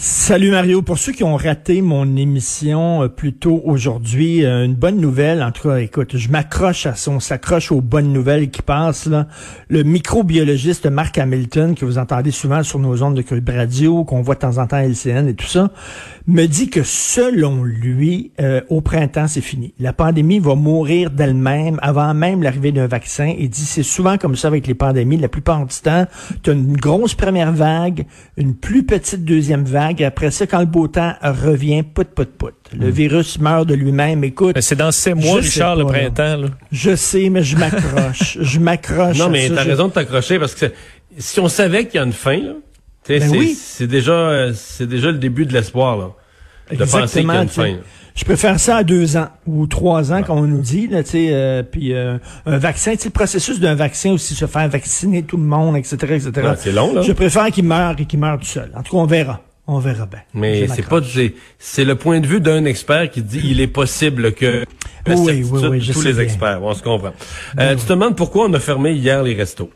Salut Mario. Pour ceux qui ont raté mon émission euh, plus tôt aujourd'hui, euh, une bonne nouvelle. En tout cas, écoute, je m'accroche à son, s'accroche aux bonnes nouvelles qui passent. Le microbiologiste Mark Hamilton, que vous entendez souvent sur nos ondes de Cube Radio, qu'on voit de temps en temps à LCN et tout ça, me dit que selon lui, euh, au printemps, c'est fini. La pandémie va mourir d'elle-même avant même l'arrivée d'un vaccin. Il dit c'est souvent comme ça avec les pandémies. La plupart du temps, tu as une grosse première vague, une plus petite deuxième vague après ça, quand le beau temps revient, pout, pout, pout. Le hmm. virus meurt de lui-même. Écoute. C'est dans ces mois, Richard, le printemps. Là. Je sais, mais je m'accroche. je m'accroche. Non, mais t'as raison de t'accrocher parce que si on savait qu'il y a une fin, là, ben oui. c'est déjà, c'est déjà le début de l'espoir, là. De penser qu'il y a une fin. Je préfère ça à deux ans ou trois ans, comme on nous dit. Là, euh, puis euh, un vaccin, le processus d'un vaccin aussi, se faire vacciner tout le monde, etc., etc. c'est long, là. Je préfère qu'il meure et qu'il meure tout seul. En tout cas, on verra. On verra bien. Mais c'est pas c'est le point de vue d'un expert qui dit il est possible que oui, oui, oui, tous les experts, on se comprend. Euh, tu te demandes pourquoi on a fermé hier les restos.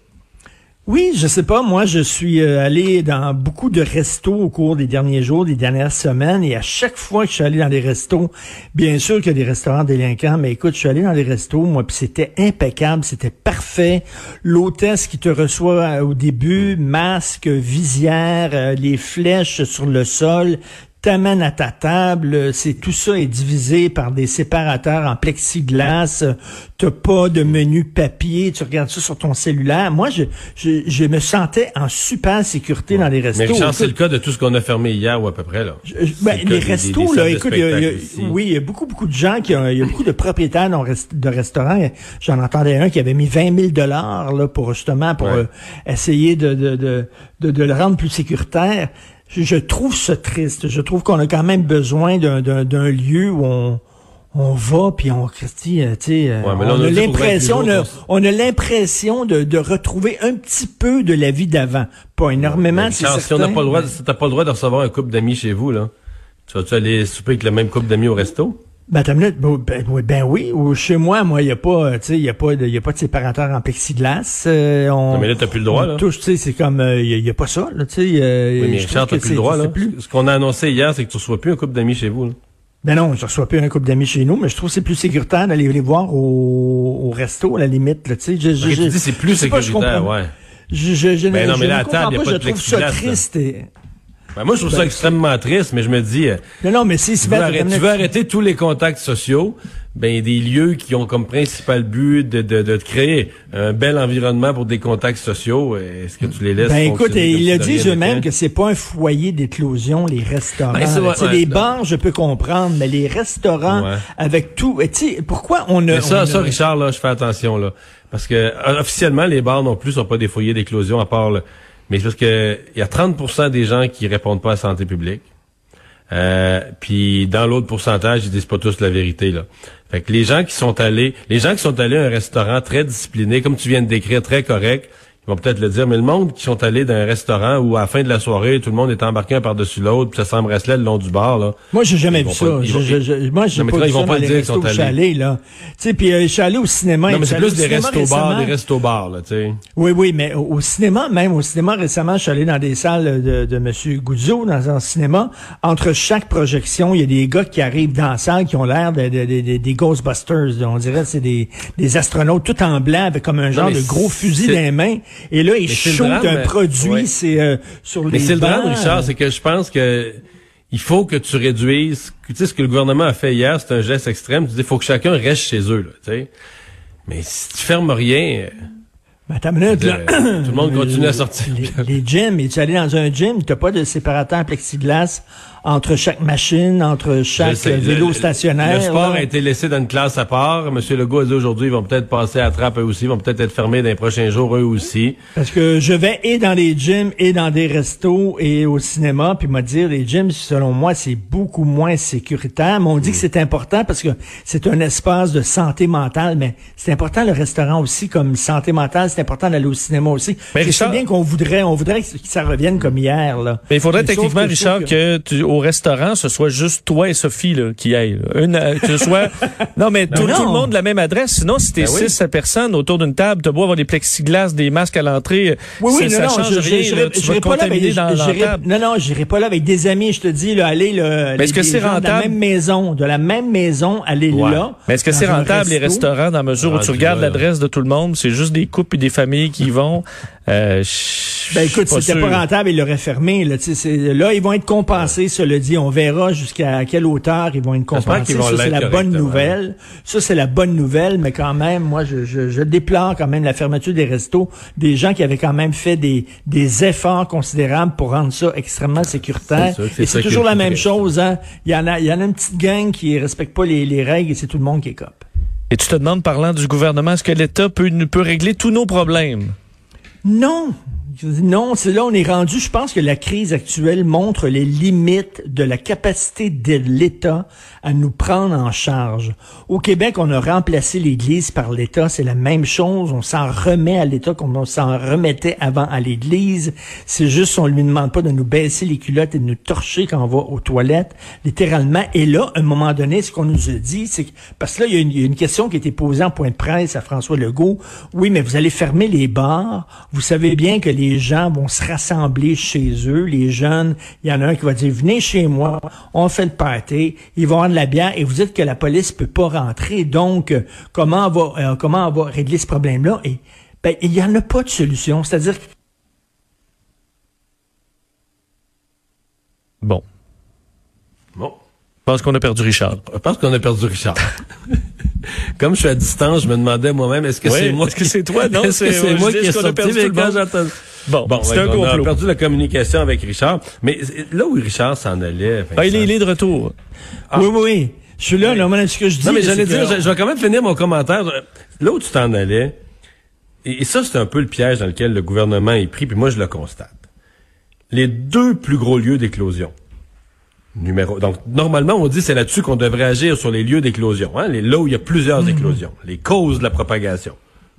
Oui, je sais pas. Moi, je suis euh, allé dans beaucoup de restos au cours des derniers jours, des dernières semaines, et à chaque fois que je suis allé dans les restos, bien sûr qu'il y a des restaurants délinquants, mais écoute, je suis allé dans les restos, moi, puis c'était impeccable, c'était parfait. L'hôtesse qui te reçoit euh, au début, masque, visière, euh, les flèches sur le sol, t'amènes à ta table, c'est tout ça est divisé par des séparateurs en plexiglas, t'as pas de menu papier, tu regardes ça sur ton cellulaire. Moi, je, je, je me sentais en super sécurité dans les restos. Mais c'est le cas de tout ce qu'on a fermé hier ou à peu près là. Ben, les restos là, écoute, oui, il y a beaucoup beaucoup de gens qui, il y a beaucoup de propriétaires de restaurants. J'en entendais un qui avait mis 20 000 dollars là pour justement pour euh, essayer de de, de de, de le rendre plus sécuritaire je, trouve ça triste. Je trouve qu'on a quand même besoin d'un lieu où on, on va puis on dit, euh, tu sais, euh, on, a l'impression, on, a l'impression de, de retrouver un petit peu de la vie d'avant, pas énormément. si on n'a pas le droit, si t'as pas le droit de recevoir un couple d'amis chez vous là, tu vas-tu aller souper avec le même couple d'amis au resto? Ben, ben, ben, oui, ou chez moi, moi, il n'y a pas, tu sais, il y a pas de, y a pas de séparateur en plexiglas. Euh, on, non, mais là, t'as plus le droit, là. Touche, tu sais, c'est comme, il euh, n'y a, pas ça, là, tu sais. Euh, oui, mais Richard, t'as plus le droit, là. Plus... Ce qu'on a annoncé hier, c'est que tu reçois plus un couple d'amis chez vous, là. Ben non, je reçois plus un couple d'amis chez nous, mais je trouve que c'est plus sécuritaire d'aller les voir au, au resto, à la limite, là, tu sais. Je, je, tu dis c'est plus sécuritaire, ouais. Je, je, je, ben non, mais je là, à table, pas, y a pas je de trouve ça triste et... Ben moi, je trouve ça ben, extrêmement triste, mais je me dis... Euh, non, non, mais si... Tu veux, arrêter, tu veux arrêter tous les contacts sociaux, ben des lieux qui ont comme principal but de, de, de créer un bel environnement pour des contacts sociaux. Est-ce que tu les laisses Ben écoute, il a dit même que c'est pas un foyer d'éclosion les restaurants. Ben, les bars, je peux comprendre, mais les restaurants avec tout. Tu pourquoi on a ça, ça, Richard, là, je fais attention là, parce que euh, officiellement les bars non plus sont pas des foyers d'éclosion à part. Le, mais c'est parce que il y a 30% des gens qui répondent pas à la santé publique. Euh, puis dans l'autre pourcentage, ils disent pas tous la vérité là. Fait que les gens qui sont allés, les gens qui sont allés à un restaurant très discipliné, comme tu viens de décrire, très correct, ils vont peut-être le dire, mais le monde qui sont allés dans un restaurant où à la fin de la soirée, tout le monde est embarqué un par-dessus l'autre, puis ça s'embrasse le long du bar, là. Moi, j'ai jamais vu ça. moi, j'ai pas vu ça dans les restos où je suis allé, là. Tu sais, puis euh, je suis allé au cinéma. Non, mais c'est plus des restos bars, des restos bars, là, tu sais. Oui, oui, mais au, cinéma, même au cinéma, récemment, je suis allé dans des salles de, de Monsieur Goudzo, dans un cinéma. Entre chaque projection, il y a des gars qui arrivent dans la salle qui ont l'air de, des Ghostbusters. On dirait c'est des, des astronautes tout en blanc avec comme un genre de gros fusil dans les mains. Et là, il shoot un produit, c'est euh, sur les Mais c'est le drame, Richard, c'est que je pense que il faut que tu réduises. Tu sais, ce que le gouvernement a fait hier, c'est un geste extrême. Tu dis, il faut que chacun reste chez eux, là, tu sais. Mais si tu fermes rien... Ben, minute, là. tout le monde continue à sortir. Les, les gyms, et tu allé dans un gym, t'as pas de séparateur plexiglas entre chaque machine, entre chaque sais, vélo le- stationnaire. Le sport là. a été laissé dans une classe à part. Monsieur Legault a dit aujourd'hui, ils vont peut-être passer à trappe eux aussi, ils vont peut-être être fermés dans les prochains jours eux aussi. Parce que je vais et dans les gyms et dans des restos et au cinéma, puis m'a dire les gyms, selon moi, c'est beaucoup moins sécuritaire. Mais on dit que c'est important parce que c'est un espace de santé mentale, mais c'est important le restaurant aussi comme santé mentale. C'est important d'aller au cinéma aussi. Mais je sais Richard- bien qu'on voudrait, on voudrait que ça revienne comme hier là. Mais il faudrait Mais techniquement, que Richard, trouve que, tu- au restaurant, ce soit juste toi et Sophie là, qui aillent. là. Une, euh, que ce soit... non, mais tout, non. tout le monde la même adresse. Sinon, si t'es Ben oui. six personnes autour d'une table, t'as beau avoir des plexiglas, des masques à l'entrée, Oui, oui, ça, non, ça non, change je- rien. je- là. tu vas pas là avec dans. Non, non, j'irai pas là avec des amis, je te dis, là, aller, le, Mais est-ce que c'est gens de la rentable? même maison, de la même maison, aller Ouais. là. Mais est-ce que c'est rentable, les restaurants, dans la mesure où tu Rendu regardes là, là. l'adresse de tout le monde, c'est juste des couples et des familles qui vont? Euh, Ben écoute, c'était pas rentable, ils l'auraient fermé. Là, là, ils vont être compensés, cela dit. On verra jusqu'à quelle hauteur ils vont être compensés. vont Ça, c'est la bonne nouvelle. Ça, c'est la bonne nouvelle, mais quand même, moi, je, je, je déplore quand même la fermeture des restos. Des gens qui avaient quand même fait des, des efforts considérables pour rendre ça extrêmement sécuritaire. Et c'est toujours la même chose. Hein. Il, y en a, il y en a une petite gang qui respecte pas les, les règles et c'est tout le monde qui est cop. Et tu te demandes, parlant du gouvernement, est-ce que l'État peut, peut régler tous nos problèmes? Non. Non, c'est là on est rendu. Je pense que la crise actuelle montre les limites de la capacité de l'État à nous prendre en charge. Au Québec, on a remplacé l'Église par l'État. C'est la même chose. On s'en remet à l'État comme on s'en remettait avant à l'Église. C'est juste on lui demande pas de nous baisser les culottes et de nous torcher quand on va aux toilettes, littéralement. Et là, à un moment donné, ce qu'on nous a dit, c'est que parce que là, il y, a une, il y a une question qui a été posée en point de presse à François Legault. Oui, mais vous allez fermer les bars. Vous savez bien que les gens vont se rassembler chez eux. Les jeunes, il y en a un qui va dire, venez chez moi, on fait le party, ils vont avoir de la bière et vous dites que la police peut pas rentrer. Donc, euh, comment on va, euh, comment on va régler ce problème-là? Et, ben, il y en a pas de solution. C'est-à-dire Bon. Bon. Je pense qu'on a perdu Richard. Je pense qu'on a perdu Richard. Comme je suis à distance, je me demandais moi-même, est-ce que Oui, c'est moi est-ce que c'est toi? Non, est-ce que c'est- moi qui ai sorti, perdu mais tout le quand monde? j'entends... Bon, Bon, c'est ouais, un on a complot. perdu la communication avec Richard. Mais là où Richard s'en allait... Ah, il, est, il est de retour. oui, oui, oui. Je suis là, là, moi, ce que je dis. Non, mais là, j'allais dire, que- je, je vais quand même finir mon commentaire. Là où tu t'en allais, et, et ça, c'est un peu le piège dans lequel le gouvernement est pris, puis moi, je le constate. Les deux plus gros lieux d'éclosion. Numéro. Donc, normalement, on dit c'est là-dessus qu'on devrait agir sur les lieux d'éclosion, hein, les, là où il y a plusieurs éclosions, les causes de la propagation.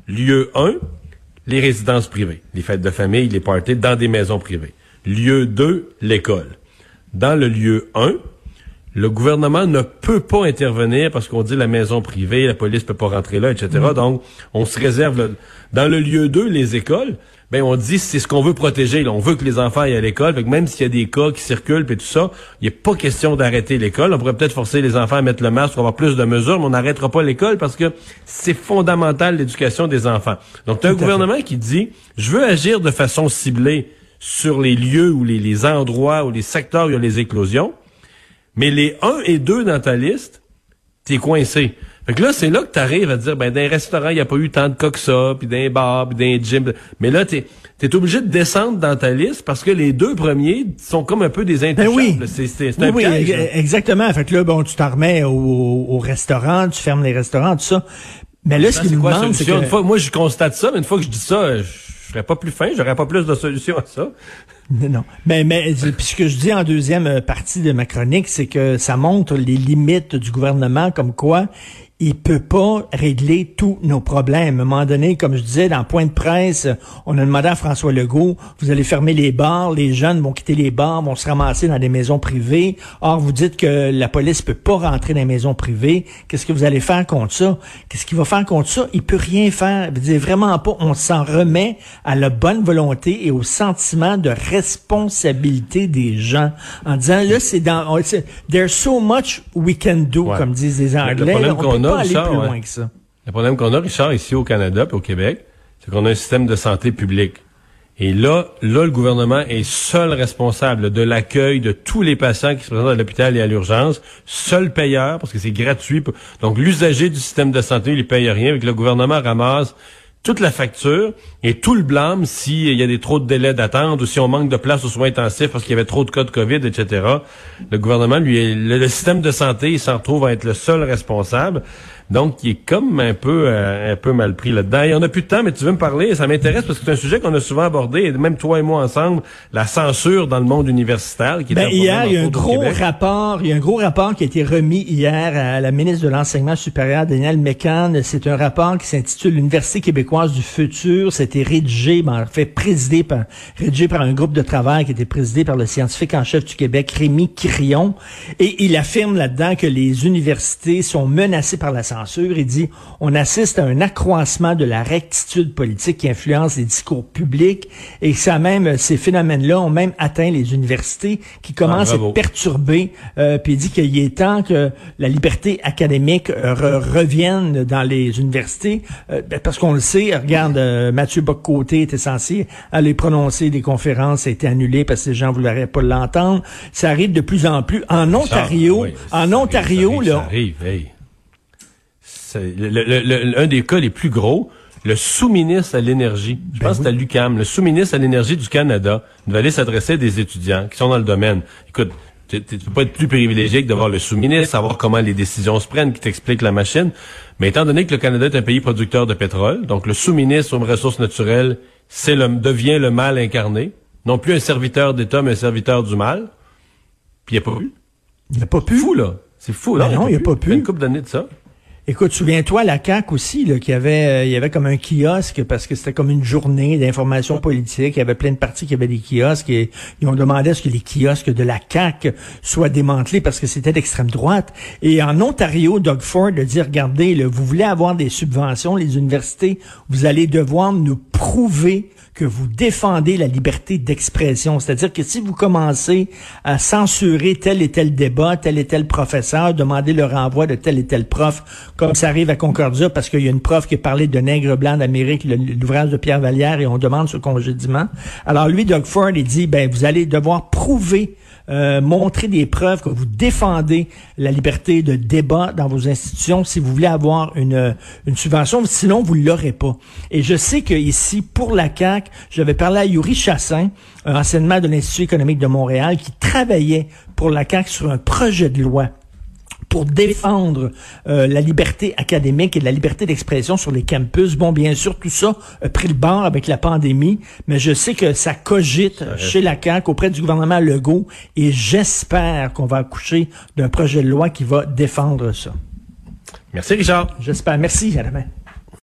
Lieu 1, les résidences privées, les fêtes de famille, les parties dans des maisons privées. Lieu 2, l'école. Dans le lieu 1, le gouvernement ne peut pas intervenir parce qu'on dit la maison privée, la police peut pas rentrer là, etc. Donc, on se réserve le- dans le lieu 2, les écoles. Ben, on dit c'est ce qu'on veut protéger. là. On veut que les enfants aillent à l'école. Fait que même s'il y a des cas qui circulent et tout ça, il n'y a pas question d'arrêter l'école. On pourrait peut-être forcer les enfants à mettre le masque pour avoir plus de mesures, mais on n'arrêtera pas l'école parce que c'est fondamental l'éducation des enfants. Donc, tu un gouvernement qui dit je veux agir de façon ciblée sur les lieux ou les, les endroits ou les secteurs où il y a les éclosions. Mais les 1 et 2 dans ta liste, t'es coincé. Fait que là, c'est là que t'arrives à dire, ben, dans les restaurants, il n'y a pas eu tant de cas que ça, puis les bars, puis les gyms. Mais là, t'es, t'es obligé de descendre dans ta liste parce que les deux premiers sont comme un peu des intouchables. oui. C'est, c'est, c'est Oui, un oui, piège, ex- là. exactement. Fait que là, bon, tu t'en remets au, au restaurant, tu fermes les restaurants, tout ça. Mais là, ce c'est nous demandent, c'est que... Une fois, moi, je constate ça, mais une fois que je dis ça, je serais pas plus fin, j'aurais pas plus de solution à ça. Non. Mais, mais puis ce que je dis en deuxième euh, partie de ma chronique, c'est que ça montre les limites du gouvernement, comme quoi il peut pas régler tous nos problèmes. À un moment donné, comme je disais, dans Point de presse, on a demandé à François Legault, vous allez fermer les bars, les jeunes vont quitter les bars, vont se ramasser dans des maisons privées. Or, vous dites que la police peut pas rentrer dans les maisons privées. Qu'est-ce que vous allez faire contre ça? Qu'est-ce qu'il va faire contre ça? Il peut rien faire. Je veux dire, vraiment pas. On s'en remet à la bonne volonté et au sentiment de responsabilité des gens en disant, là, c'est dans, there's so much we can do, Ouais. comme disent les le Anglais. Qu'on peut a, pas aller Richard, plus ouais. loin que ça. Le problème qu'on a, Richard, ici au Canada et au Québec, c'est qu'on a un système de santé publique. Et là, là, le gouvernement est seul responsable de l'accueil de tous les patients qui se présentent à l'hôpital et à l'urgence, seul payeur, parce que c'est gratuit. Donc, l'usager du système de santé, il ne paye rien, avec le gouvernement ramasse toute la facture et tout le blâme s'il y a des trop de délais d'attente ou si on manque de place aux soins intensifs parce qu'il y avait trop de cas de COVID, etc. Le gouvernement, lui, le, le système de santé, il s'en retrouve à être le seul responsable. Donc, il est comme un peu euh, un peu mal pris là-dedans. Il y en a plus de temps, mais tu veux me parler, ça m'intéresse parce que c'est un sujet qu'on a souvent abordé, et même toi et moi ensemble, la censure dans le monde universitaire. Qui est ben, hier, il y a un gros rapport, il y a un gros rapport qui a été remis hier à la ministre de l'Enseignement supérieur, Danielle Mécan. C'est un rapport qui s'intitule L'Université québécoise du futur. C'était rédigé, ben, en fait, présidé par, rédigé par un groupe de travail qui était présidé par le scientifique en chef du Québec, Rémi Crillon. Et il affirme là-dedans que les universités sont menacées par la censure. Il dit, on assiste à un accroissement de la rectitude politique qui influence les discours publics et ça même, ces phénomènes-là ont même atteint les universités qui commencent à être perturbées. Euh, puis il dit qu'il est temps que la liberté académique euh, re- revienne dans les universités euh, ben, parce qu'on le sait, regarde, euh, Mathieu Bock-Côté était censé aller prononcer des conférences, ça a été annulé parce que les gens ne voulaient pas l'entendre. Ça arrive de plus en plus. En Ontario, Ça, oui, ça en arrive, Ontario, ça arrive, là, ça arrive, hey. C'est le- le- le- un des cas les plus gros, le sous-ministre à l'énergie, je Ben pense que c'est à l'UQAM, le sous-ministre à l'énergie du Canada, devait aller s'adresser à des étudiants qui sont dans le domaine. Écoute, tu tu- tu peux pas être plus privilégié que de voir le sous-ministre, savoir comment les décisions se prennent, qui t'explique la machine. Mais étant donné que le Canada est un pays producteur de pétrole, donc le sous-ministre aux ressources naturelles, c'est le, devient le mal incarné. Non plus un serviteur d'État, mais un serviteur du mal. Puis il n'y a pas eu. il n'a pas pu. C'est fou, là. C'est fou, Ben là. non, il a pas pu. Il y a une couple d'années de ça. Écoute, souviens-toi, la CAQ aussi, là, qu'il y avait, euh, il y avait comme un kiosque, parce que c'était comme une journée d'information politique. Il y avait plein de partis qui avaient des kiosques et ils ont demandé à ce que les kiosques de la CAQ soient démantelés parce que c'était d'extrême droite. Et en Ontario, Doug Ford a dit, regardez, vous voulez avoir des subventions, les universités, vous allez devoir nous prouver que vous défendez la liberté d'expression. C'est-à-dire que si vous commencez à censurer tel et tel débat, tel et tel professeur, demander le renvoi de tel et tel prof, comme ça arrive à Concordia parce qu'il y a une prof qui parlé de nègre blanc d'Amérique, l'ouvrage de Pierre Vallière, et on demande ce congédiement. Alors lui, Doug Ford, il dit, ben, vous allez devoir prouver euh, montrer des preuves que vous défendez la liberté de débat dans vos institutions si vous voulez avoir une, une subvention, sinon vous l'aurez pas. Et je sais que ici, pour la CAQ, j'avais parlé à Yuri Chassin, un enseignement de l'Institut économique de Montréal, qui travaillait pour la CAQ sur un projet de loi pour défendre euh, la liberté académique et la liberté d'expression sur les campus. Bon, bien sûr, tout ça a pris le bord avec la pandémie, mais je sais que ça cogite chez la CAQ auprès du gouvernement Legault et j'espère qu'on va accoucher d'un projet de loi qui va défendre ça. Merci, Richard. J'espère. Merci, à demain.